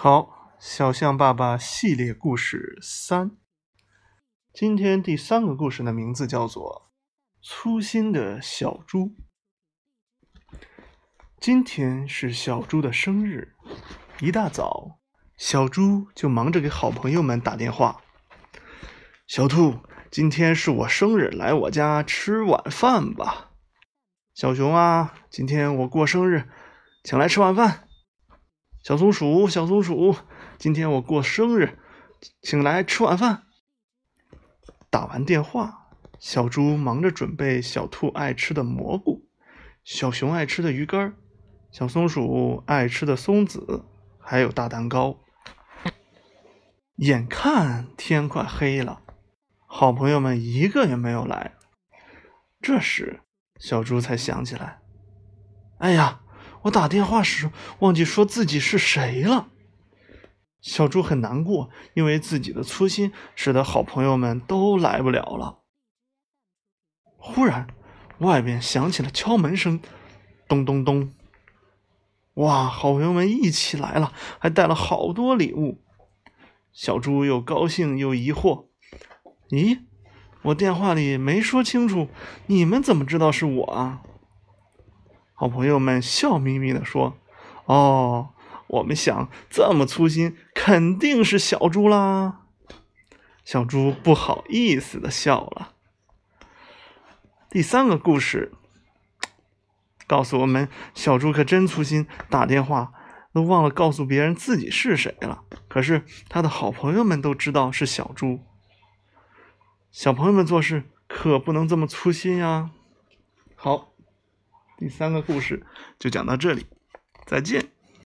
好，小象爸爸系列故事三，今天第三个故事的名字叫做《粗心的小猪》。今天是小猪的生日，一大早，小猪就忙着给好朋友们打电话。小兔，今天是我生日，来我家吃晚饭吧。小熊啊，今天我过生日，请来吃晚饭。小松鼠，小松鼠，今天我过生日，请来吃晚饭。打完电话，小猪忙着准备小兔爱吃的蘑菇，小熊爱吃的鱼干，小松鼠爱吃的松子，还有大蛋糕。眼看天快黑了，好朋友们一个也没有来。这时，小猪才想起来：“哎呀！”我打电话时忘记说自己是谁了，小猪很难过，因为自己的粗心使得好朋友们都来不了了。忽然，外边响起了敲门声，咚咚咚！哇，好朋友们一起来了，还带了好多礼物。小猪又高兴又疑惑：“咦，我电话里没说清楚，你们怎么知道是我啊？”好朋友们笑眯眯的说：“哦，我们想这么粗心，肯定是小猪啦。”小猪不好意思的笑了。第三个故事告诉我们，小猪可真粗心，打电话都忘了告诉别人自己是谁了。可是他的好朋友们都知道是小猪。小朋友们做事可不能这么粗心呀。好。第三个故事就讲到这里，再见。